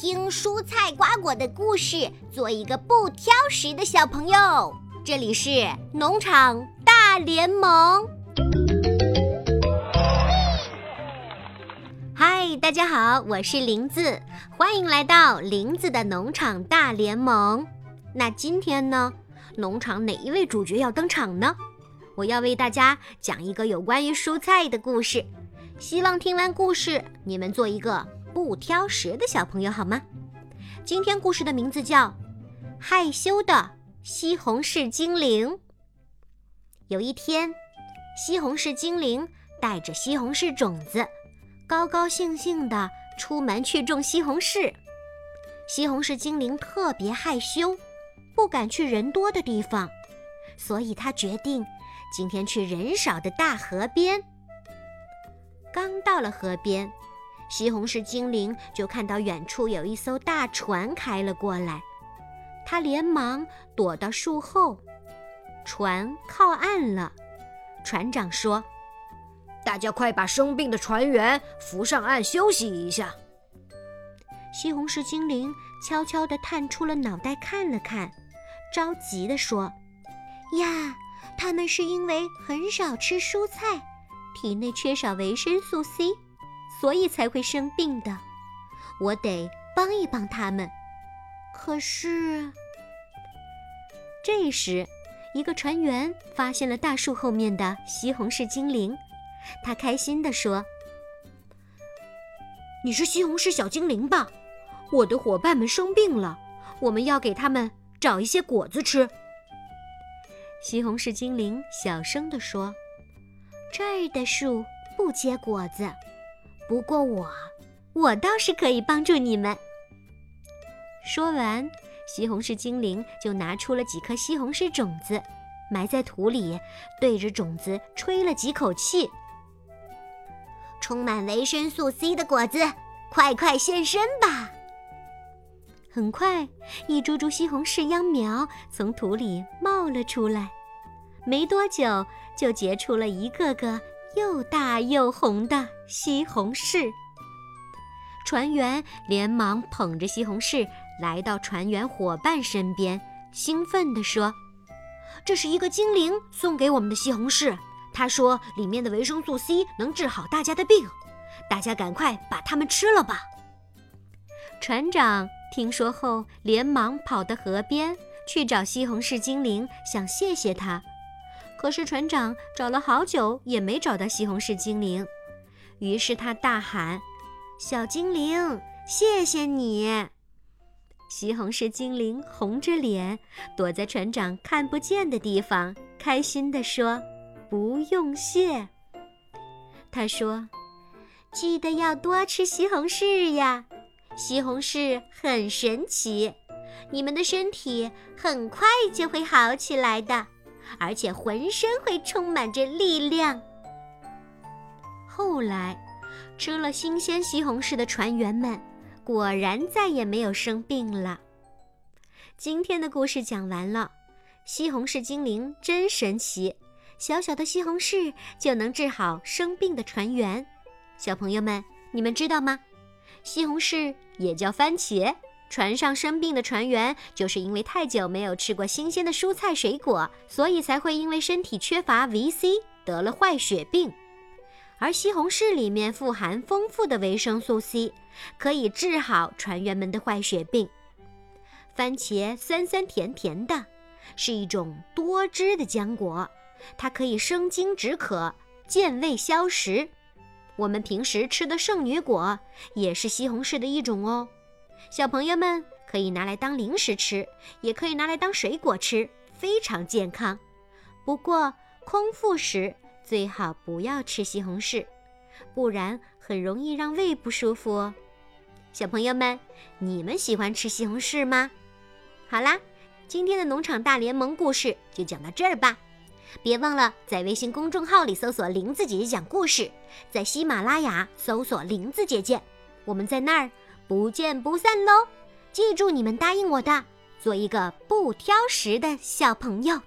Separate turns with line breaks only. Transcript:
听蔬菜瓜果的故事，做一个不挑食的小朋友。这里是农场大联盟。嗨，大家好，我是林子，欢迎来到林子的农场大联盟。那今天呢，农场哪一位主角要登场呢？我要为大家讲一个有关于蔬菜的故事。希望听完故事，你们做一个不挑食的小朋友，好吗？今天故事的名字叫《害羞的西红柿精灵》。有一天，西红柿精灵带着西红柿种子，高高兴兴地出门去种西红柿。西红柿精灵特别害羞，不敢去人多的地方，所以他决定今天去人少的大河边。刚到了河边，西红柿精灵就看到远处有一艘大船开了过来，他连忙躲到树后。船靠岸了，船长说：“
大家快把生病的船员扶上岸休息一下。”
西红柿精灵悄悄地探出了脑袋看了看，着急地说：“呀，他们是因为很少吃蔬菜。”体内缺少维生素 C，所以才会生病的。我得帮一帮他们。可是，这时，一个船员发现了大树后面的西红柿精灵，他开心地说：“
你是西红柿小精灵吧？我的伙伴们生病了，我们要给他们找一些果子吃。”
西红柿精灵小声地说。这儿的树不结果子，不过我，我倒是可以帮助你们。说完，西红柿精灵就拿出了几颗西红柿种子，埋在土里，对着种子吹了几口气。充满维生素 C 的果子，快快现身吧！很快，一株株西红柿秧苗从土里冒了出来。没多久，就结出了一个个又大又红的西红柿。船员连忙捧着西红柿来到船员伙伴身边，兴奋地说：“这是一个精灵送给我们的西红柿，他说里面的维生素 C 能治好大家的病，大家赶快把它们吃了吧。”船长听说后，连忙跑到河边去找西红柿精灵，想谢谢他。可是船长找了好久也没找到西红柿精灵，于是他大喊：“小精灵，谢谢你！”西红柿精灵红着脸躲在船长看不见的地方，开心地说：“不用谢。”他说：“记得要多吃西红柿呀，西红柿很神奇，你们的身体很快就会好起来的。”而且浑身会充满着力量。后来，吃了新鲜西红柿的船员们，果然再也没有生病了。今天的故事讲完了，西红柿精灵真神奇，小小的西红柿就能治好生病的船员。小朋友们，你们知道吗？西红柿也叫番茄。船上生病的船员，就是因为太久没有吃过新鲜的蔬菜水果，所以才会因为身体缺乏维 C 得了坏血病。而西红柿里面富含丰富的维生素 C，可以治好船员们的坏血病。番茄酸酸甜甜的，是一种多汁的浆果，它可以生津止渴、健胃消食。我们平时吃的圣女果也是西红柿的一种哦。小朋友们可以拿来当零食吃，也可以拿来当水果吃，非常健康。不过空腹时最好不要吃西红柿，不然很容易让胃不舒服哦。小朋友们，你们喜欢吃西红柿吗？好啦，今天的农场大联盟故事就讲到这儿吧。别忘了在微信公众号里搜索“林子姐姐讲故事”，在喜马拉雅搜索“林子姐姐”，我们在那儿。不见不散喽！记住你们答应我的，做一个不挑食的小朋友。